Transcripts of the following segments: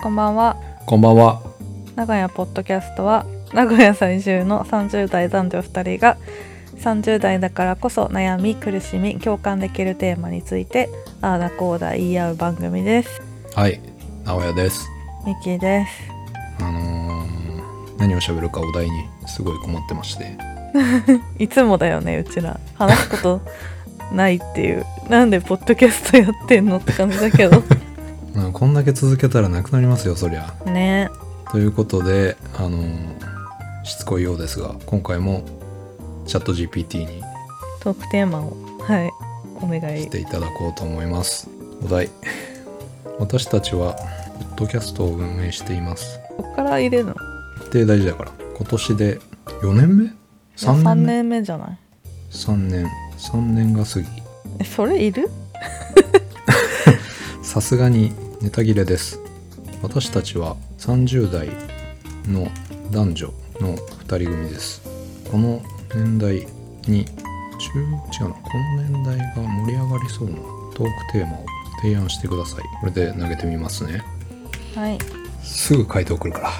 こんばんはこんばんは。名古屋ポッドキャストは名古屋在住の30代男女2人が30代だからこそ悩み苦しみ共感できるテーマについてああだこうだ言い合う番組ですはい、直哉です。ミッキーですあのー、何を喋るかお題にすごい困ってまして。いつもだよねうちら話すことないっていうなんでポッドキャストやってんのって感じだけど うん、こんだけ続けたらなくなりますよ、そりゃ。ねということで、あのー、しつこいようですが、今回もチャット GPT にトークテーマをはいお願いしていただこうと思います。お題。私たちは、ポッドキャストを運営しています。こっから入れるの？って大事だから。今年で4年目 ?3 3年目？年目じゃない ?3 年。3年が過ぎ。えそれいる？さすがにネタ切れです。私たちは30代の男女の2人組です。この年代に中違うなこの年代が盛り上がりそうなトークテーマを提案してください。これで投げてみますね。はい。すぐ回答くるから。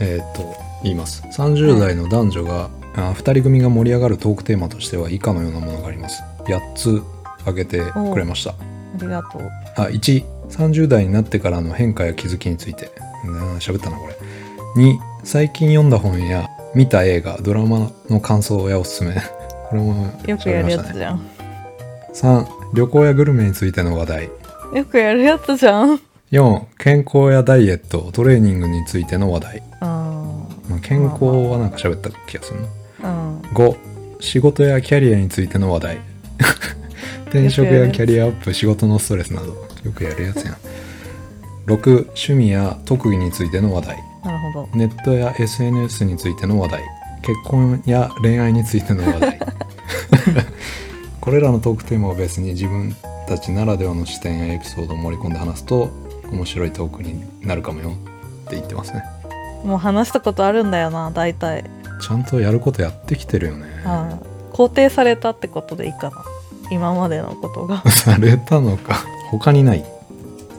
えーっと言います。30代の男女が、あ2人組が盛り上がるトークテーマとしては以下のようなものがあります。8つ挙げてくれました。ありがとう。あ130代になってからの変化や気づきについて。うん喋ったなこれ。2最近読んだ本や見た映画ドラマの感想やおすすめ。これもよくやるやつじゃん、3旅行やグルメについての話題。よくやるやつじゃん。4健康やダイエットトレーニングについての話題、うんまあ、健康はなんか喋った気がするな。うん5仕事やキャリアについての話題転職やキャリアアップ仕事のストレスなどよくやるやつやん。6趣味や特技についての話題。なるほど。ネットや SNS についての話題。結婚や恋愛についての話題。これらのトークテーマをベースに自分たちならではの視点やエピソードを盛り込んで話すと面白いトークになるかもよって言ってますね。もう話したことあるんだよな大体。ちゃんとやることやってきてるよね。ああ肯定されたってことでいいかな今までのことが。されたのか。他にないっ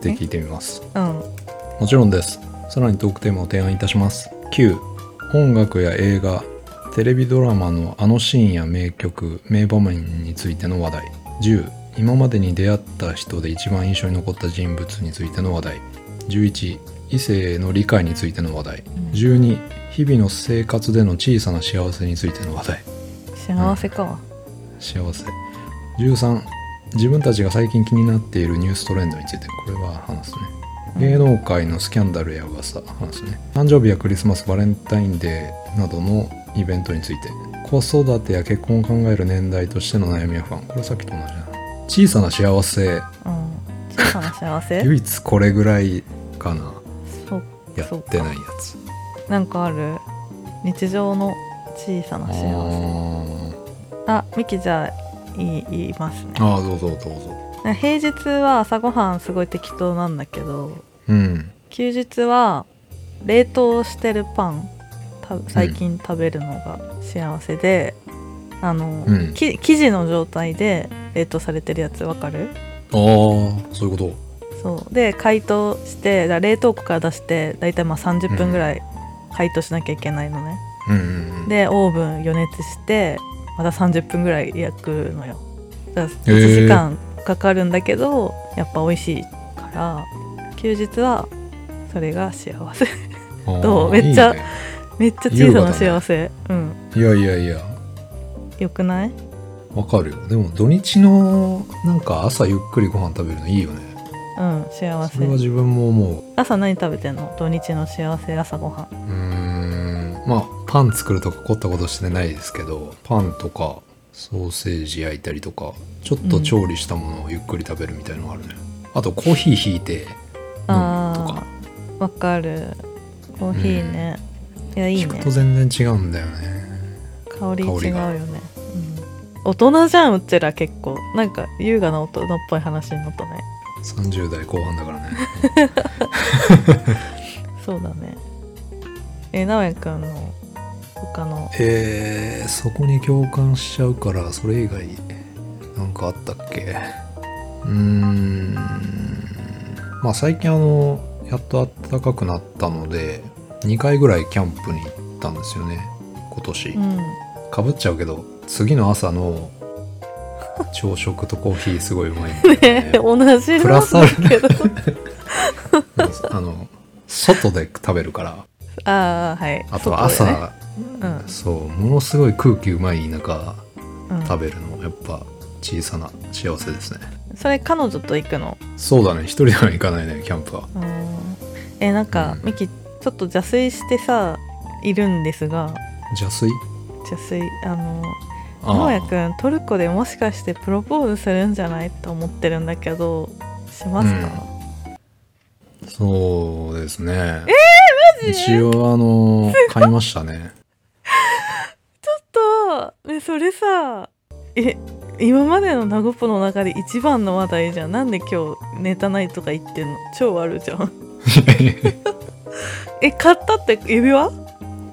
て聞いてみます。うん。もちろんです。さらにトークテーマを提案いたします。9音楽や映画。テレビドラマのあのシーンや名曲。名場面についての話題。10今までに出会った人で一番印象に残った人物についての話題。11異性の理解についての話題。12日々の生活での小さな幸せについての話題。幸せか、幸せ13自分たちが最近気になっているニューストレンドについてこれは話すね。芸能界のスキャンダルや噂話すね。誕生日やクリスマスバレンタインデーなどのイベントについて子育てや結婚を考える年代としての悩みや不安。これさっきと同じだな。小さな幸せ。うん。小さな幸せ。唯一これぐらいかな。やってないやつ。なんかある？日常の小さな幸せ。ああミキじゃあ言い言いますね。ーあーどうぞどうぞ。平日は朝ごはんすごい適当なんだけどうん。休日は冷凍してるパンた最近食べるのが幸せで、あの、うん。き生地の状態で冷凍されてるやつわかる？ああそういうこそう。で解凍して冷凍庫から出してだいたいまあ30分ぐらい解凍しなきゃいけないのね、とうんうんうん。でオーブン予熱してまた30分ぐらい焼くのよ。だからへー。1時間かかるんだけど、やっぱ美味しいから休日はそれが幸せ。どう？めっちゃね。めっちゃ小さな幸せ、うん。いやいやいや。よくない？わかるよ。でも土日のなんか朝ゆっくりご飯食べるのいいよね。うん幸それはせ自分も思朝何食べてんの？土日の幸せ朝ごはん。うんまあパン作るとか凝ったことしてないですけどパンとかソーセージ焼いたりとかちょっと調理したものをゆっくり食べるみたいのがあるね、あとコーヒーひいて飲むとあか。ーわかる。コーヒーね、いやいいね。と全然違うんだよね。香り違うよね、うん、大人じゃんうちら結構。なんか優雅な大人っぽい話になったね。30代後半だからね。そうだねえ直哉くんの他の。えー、そこに共感しちゃうからそれ以外なんかあったっけ？うーん。まあ最近あのやっと暖かくなったので2回ぐらいキャンプに行ったんですよね今年、うん。かぶっちゃうけど次の朝の朝食とコーヒーすごいうまい ねね同じプラスアルだけどあの外で食べるからああはい。あとは朝、外でね。そうものすごい空気うまい中うん。うん、食べるのやっぱ小さな幸せですね。それ彼女と行くの？そうだね。一人では行かないねキャンプは。うん。えなんか、うん。ミキちょっと邪推してさいるんですが。邪推？邪推あのあ直哉くんトルコでもしかしてプロポーズするんじゃないと思ってるんだけどしますか、そうですね。えマジ一応あの買いましたね。とねそれさえ今までのナゴポの中で一番の話題じゃん。なんで今日ネタないとか言ってんの？超あるじゃん。え買ったって指輪？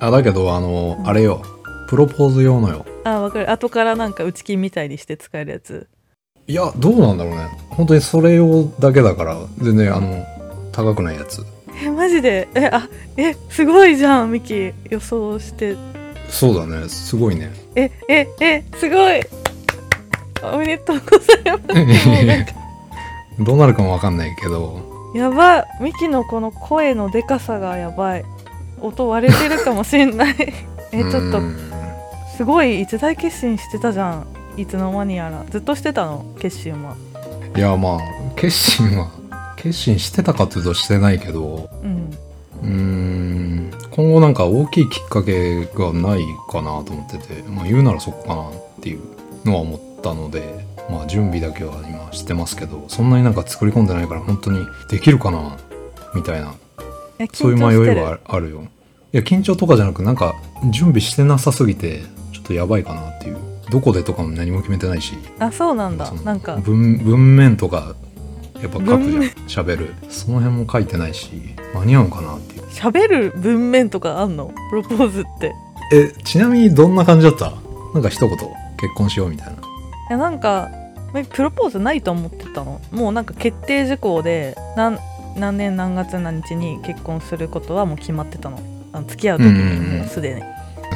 あだけどあの、うん。あれよ。プロポーズ用のよ。あわかる。後からなんか打ち金みたいにして使えるやつ。いやどうなんだろうね。本当にそれ用だけだから全然あの高くないやつえマジで？えあえすごいじゃんミキ。予想して。そうだね。すごいね。えええすごい。おめでとうございます。どうなるかもわかんないけど。やば。いミキのこの声のでかさがやばい。音割れてるかもしんない。えちょっと。うん。すごい一大決心してたじゃん。いつの間にやら。ずっとしてたの？決心は。いやまあ決心は決心してたかというとしてないけどうん。ん。今後なんか大きいきっかけがないかなと思ってて、まあ、言うならそこかなっていうのは思ったのでまあ準備だけは今してますけどそんなになんか作り込んでないから本当にできるかなみたいなえそういう迷いはああるよ。いや緊張とかじゃなくなんか準備してなさすぎてちょっとやばいかなっていう。どこでとかも何も決めてないし。あそうなんだ。なんか。文文面とかやっぱ書くじゃん文面喋る。その辺も書いてないし間に合うのかなっていう。喋る文面とかあんの？プロポーズって。えちなみにどんな感じだった？なんか一言結婚しようみたいな。いやなんかえプロポーズないと思ってたの？もうなんか決定事項で何何年何月何日に結婚することはもう決まってたの。あの付き合う時に。もうすでに、な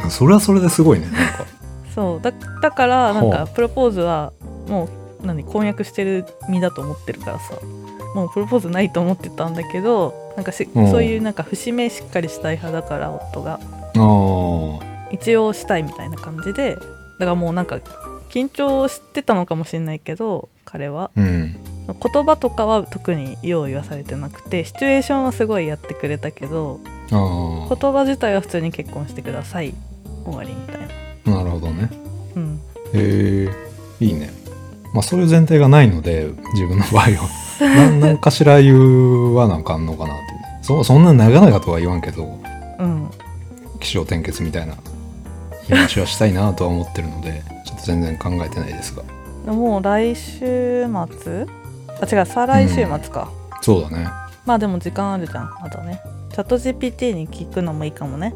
んかそれはそれですごいねなんか。そう。だだからなんほかプロポーズはもう何婚約してる身だと思ってるからさ。もうプロポーズないと思ってたんだけどなんかしうん。そういうなんか節目しっかりしたい派だから夫が。一応したいみたいな感じで。だからもうなんか緊張してたのかもしれないけど彼は。うん。言葉とかは特に用意はされてなくてシチュエーションはすごいやってくれたけど言葉自体は普通に結婚してください。終わりみたいな。なるほどね。うん。へえ。いいねまあそういう前提がないので自分の場合は。な何かしら言わなあかんのかなって。そそんな長々とは言わんけどうん。起承転結みたいな話はしたいなとは思ってるのでちょっと全然考えてないですが。もう来週末？あ違う再来週末か、そうだね。まあでも時間あるじゃんまだね。チャット GPT に聞くのもいいかもね。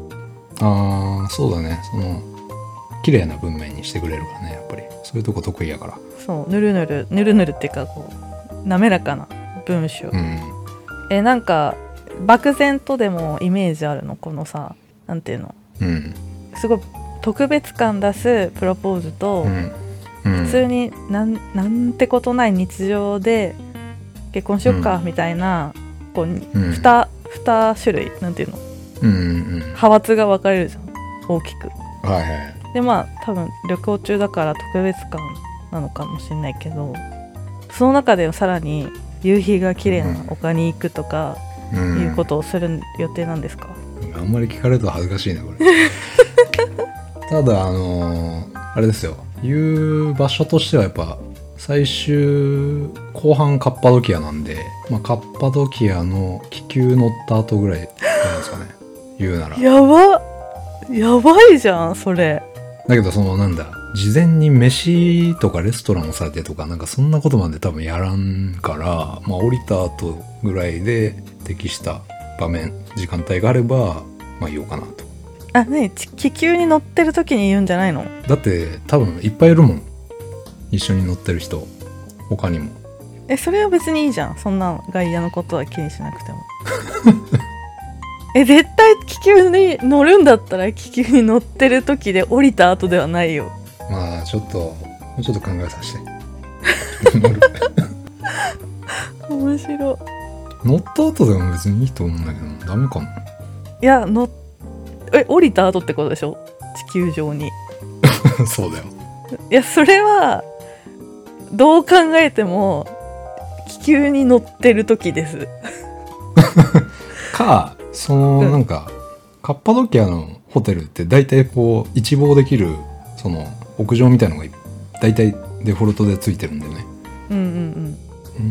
ああそうだね。その綺麗な文面にしてくれるからねやっぱり。そういうとこ得意やから。そうぬるぬるぬるぬるっていうかこう滑らかな文章、うん。えなんか漠然とでもイメージあるの？このさなんていうの？うん。すごい特別感出すプロポーズと、うん。うん。普通になんなんてことない日常で結婚しよっかみたいな、こううん。2, 2種類なんていうの？うんうん派閥が分かれるじゃん。大きく。うんはいはいでまあ多分旅行中だから特別感なのかもしれないけどその中でさらに夕日が綺麗な丘に行くとかうん。いうことをする予定なんですか、あんまり聞かれると恥ずかしいなこれ。ただあのーあれですよ。言う場所としてはやっぱ最終後半カッパドキアなんで、まあ、カッパドキアの気球乗った後ぐらいじゃないですかね。言うなら。やば。やばいじゃんそれだけどそのなんだ事前に飯とかレストランをされてとかなんかそんなことまで多分やらんからまあ降りた後ぐらいで適した場面時間帯があればまあ言おうかなと。あねち気球に乗ってる時に言うんじゃないの？だって多分いっぱいいるもん。一緒に乗ってる人他にも。えそれは別にいいじゃん。そんな外野のことは気にしなくても え絶対気球に乗るんだったら気球に乗ってる時で降りた後ではないよ。まあちょっともうちょっと考えさせて。面白い。乗った後でも別にいいと思うんだけどダメかないや乗っえ降りた後ってことでしょ？地球上に。そうだよ。いやそれはどう考えても気球に乗ってる時です。かそのうんなんか、カッパドキアのホテルって大体こう一望できるその屋上みたいのが大体デフォルトでついてるんだよね。うんうん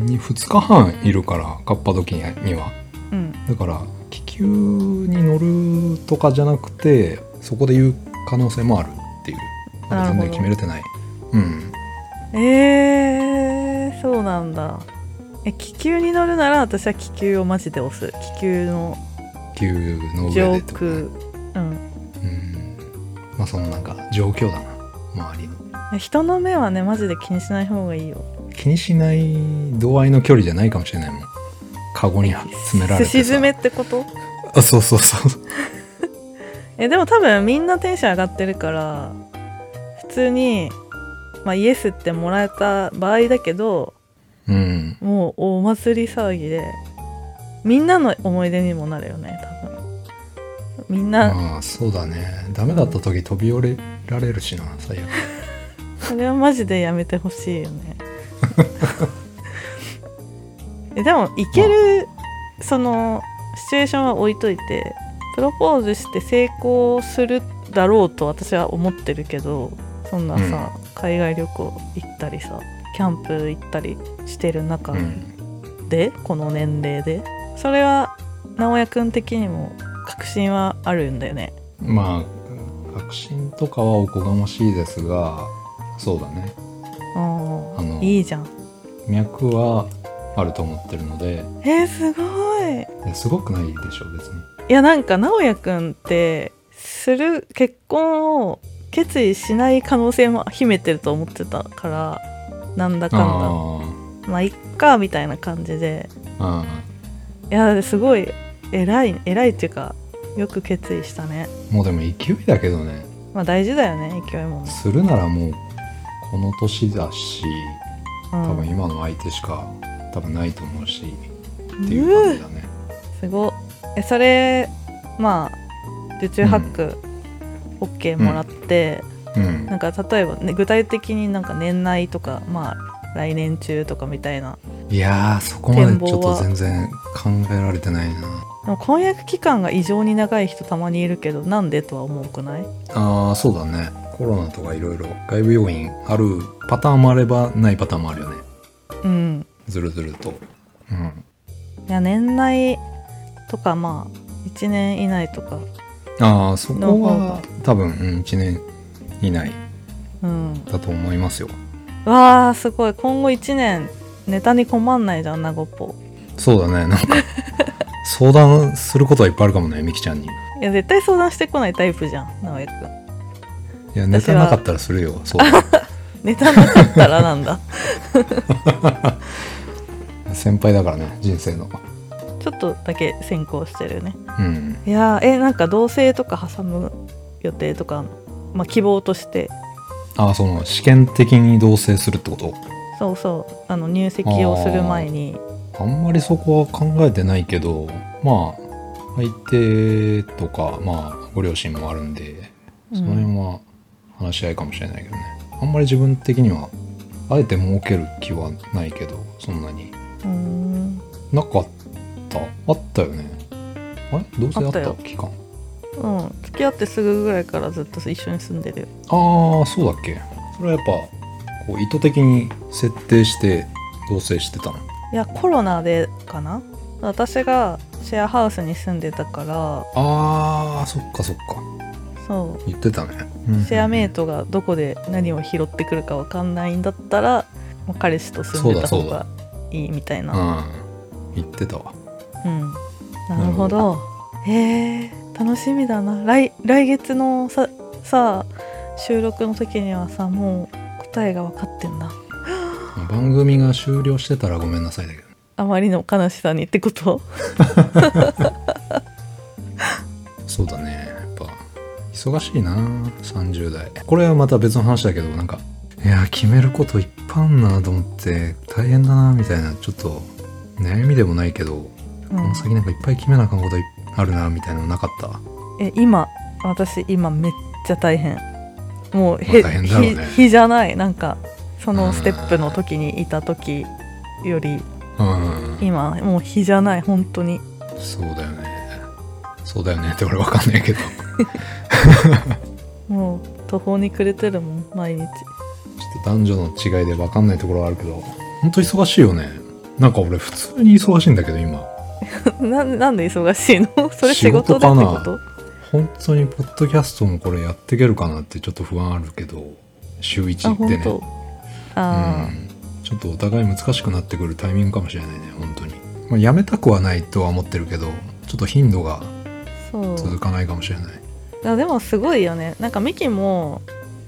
に2日半いるからカッパドキアには。うん。うんだから気球に乗るとかじゃなくてそこで言う可能性もあるっていう。全然決めれてない。うん。えー、そうなんだ。え気球に乗るなら私は気球をマジで押す。気球の気球の上上でってことね空。うん。うんまあそのなんか状況だな周りの。え人の目はねマジで気にしない方がいいよ。気にしない度合いの距離じゃないかもしれないもん。カゴに詰められてさ。すし詰めってこと？あそうそうそう。えでも多分みんなテンション上がってるから普通にまあイエスってもらえた場合だけどうん。もうお祭り騒ぎでみんなの思い出にもなるよね多分。みんな。まあそうだね。ダメだった時飛び降りられるしな最悪。それはマジでやめてほしいよね。えでもいけるそのシチュエーションは置いといてプロポーズして成功するだろうと私は思ってるけどそんなさ、海外旅行行ったりさキャンプ行ったりしてる中うん。で、この年齢でそれは直哉くん的にも確信はあるんだよね。まあ確信とかはおこがましいですがそうだね。うんあのいいじゃん。脈はあると思ってるのでえー、すごい。えすごくないでしょ別に。いやなんか直哉くんってする結婚を決意しない可能性も秘めてると思ってたからなんだかんだ。あまあいっかみたいな感じで。あいやすごい偉い偉いっていうかよく決意したね。もうでも勢いだけどね。まあ大事だよね勢いも。ね、するならもうこの年だしうん、多分今の相手しか多分ないと思うしっていう感じだね。すごっえそれまあ受注ハック OK もらって、うん。なんか例えば、ね、具体的になんか年内とかまあ来年中とかみたいないやーそこまでちょっと全然考えられてないな。でも婚約期間が異常に長い人たまにいるけどなんでとは思うくない？ああそうだね。コロナとかいろいろ外部要因あるパターンもあればないパターンもあるよね。うん。ずるずると。うん。いや年内とかまあ1年以内とか。ああそこはが。多分、うん、1年以内うん。だと思いますよ。わあすごい。今後1年ネタに困んないじゃんなごっぽ。そうだねなんか 相談することはいっぱいあるかもねみきちゃんに。いいや絶対相談してこないタイプじゃん直江くん。やネタなかったらするよそう ネタなかったらなんだ。先輩だからね人生の。ちょっとだけ先行してるね。うん。いやーえなんか同棲とか挟む予定とかまあ希望として。ああその試験的に同棲するってこと？そうそうあの入籍をする前に。あんまりそこは考えてないけどまあ相手とかまあご両親もあるんでその辺は話し合いかもしれないけどね、あんまり自分的にはあえて儲ける気はないけどそんなに。うーん。なかった。あったよね。あれ？どうせあった期間うん。付き合ってすぐぐらいからずっと一緒に住んでる。よああそうだっけ。それはやっぱこう意図的に設定して同棲してたの？いやコロナでかな？私がシェアハウスに住んでたから。あーそっかそっか。そ言ってたね、うシェアメイトトがどこで何を拾ってくるかわかんないんだったらもう彼氏と住んでた方がいいみたいな。うん。言ってたわ。うん。なるほど。へえ楽しみだな。来来月のささ収録の時にはさもう答えが分かってんだ。まあ番組が終了してたらごめんなさいだけど。あまりの悲しさにってこと？そうだね。やっぱ忙しいな30代これはまた別の話だけどなんかいや決めることいっぱいあんなと思って大変だなみたいなちょっと悩みでもないけど、この先なんかいっぱい決めなあかんこといあるなみたいなのなかった？え今私今めっちゃ大変もうまあ大変だろうね。日日じゃない。なんかそのステップの時にいた時よりうん。今もう日じゃない。本当に。そうだよね。そうだよね。って俺わかんないけど。もう途方に暮れてるもん毎日。ちょっと男女の違いでわかんないところはあるけど本当忙しいよね。なんか俺普通に忙しいんだけど今。ななんで忙しいの？それ仕事でってこと？本当にポッドキャストもこれやっていけるかなってちょっと不安あるけど週1あってねあうん。ちょっとお互い難しくなってくるタイミングかもしれないね本当に、まあ、やめたくはないとは思ってるけどちょっと頻度が続かないかもしれない。いやでもすごいよね。なんかミキも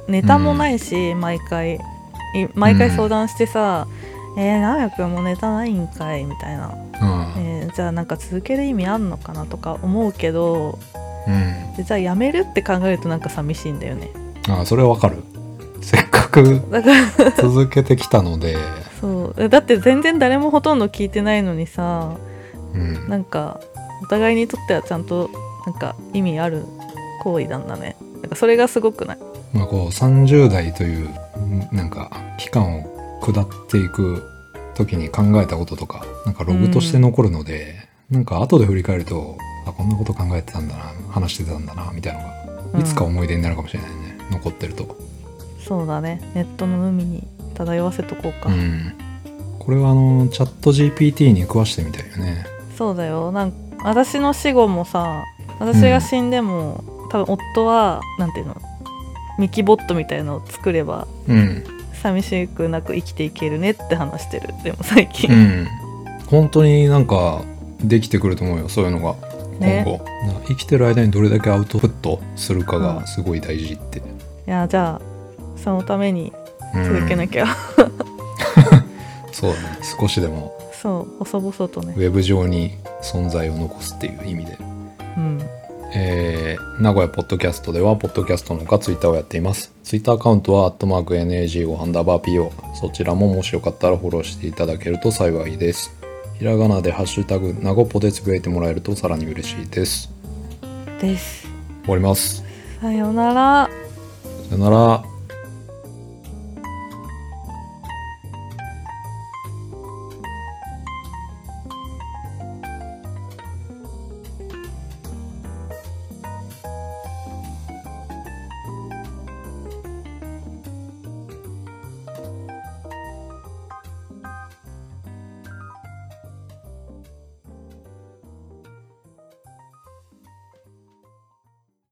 ネタもないし、毎回。い毎回相談してさ「えー、直哉くんもネタないんかい」みたいな、うん、えーじゃあなんか続ける意味あんのかなとか思うけどうん。でじゃあやめるって考えるとなんか寂しいんだよね。あそれはわかる。せっかく続けてきたので、そう。だって全然誰もほとんど聞いてないのにさうん、なんかお互いにとってはちゃんとなんか意味ある行為なんだね。なんかそれがすごくない？まあこう30代といううんなんか期間を下っていく時に考えたこととかなんかログとして残るので、なんか後で振り返るとあこんなこと考えてたんだな話してたんだなみたいなのがいつか思い出になるかもしれないね、残ってると。そうだね。ネットの海に漂わせとこうか、うん、これはあのチャット GPT に食わしてみたいよね。そうだよ。なん私の死後もさ私が死んでも、多分夫はなんていうのミキボットみたいのを作ればうん、寂しくなく生きていけるねって話してる。でも最近、うん、本当になんかできてくると思うよそういうのが。ね今後、な生きてる間にどれだけアウトプットするかがすごい大事って、いやじゃあそのためにうん。続けなきゃ、そうだね。少しでもそう細々とね。ウェブ上に存在を残すっていう意味で、うん。えー名古屋ポッドキャストではポッドキャストのほかツイッターをやっています。ツイッターアカウントはアットマーク NAG5 ハンダーバー PO そちらももしよかったらフォローしていただけると幸いですひらがなでハッシュタグなごぽでつぶやいてもらえるとさらに嬉しいです。です。終わります。さようなら。さよなら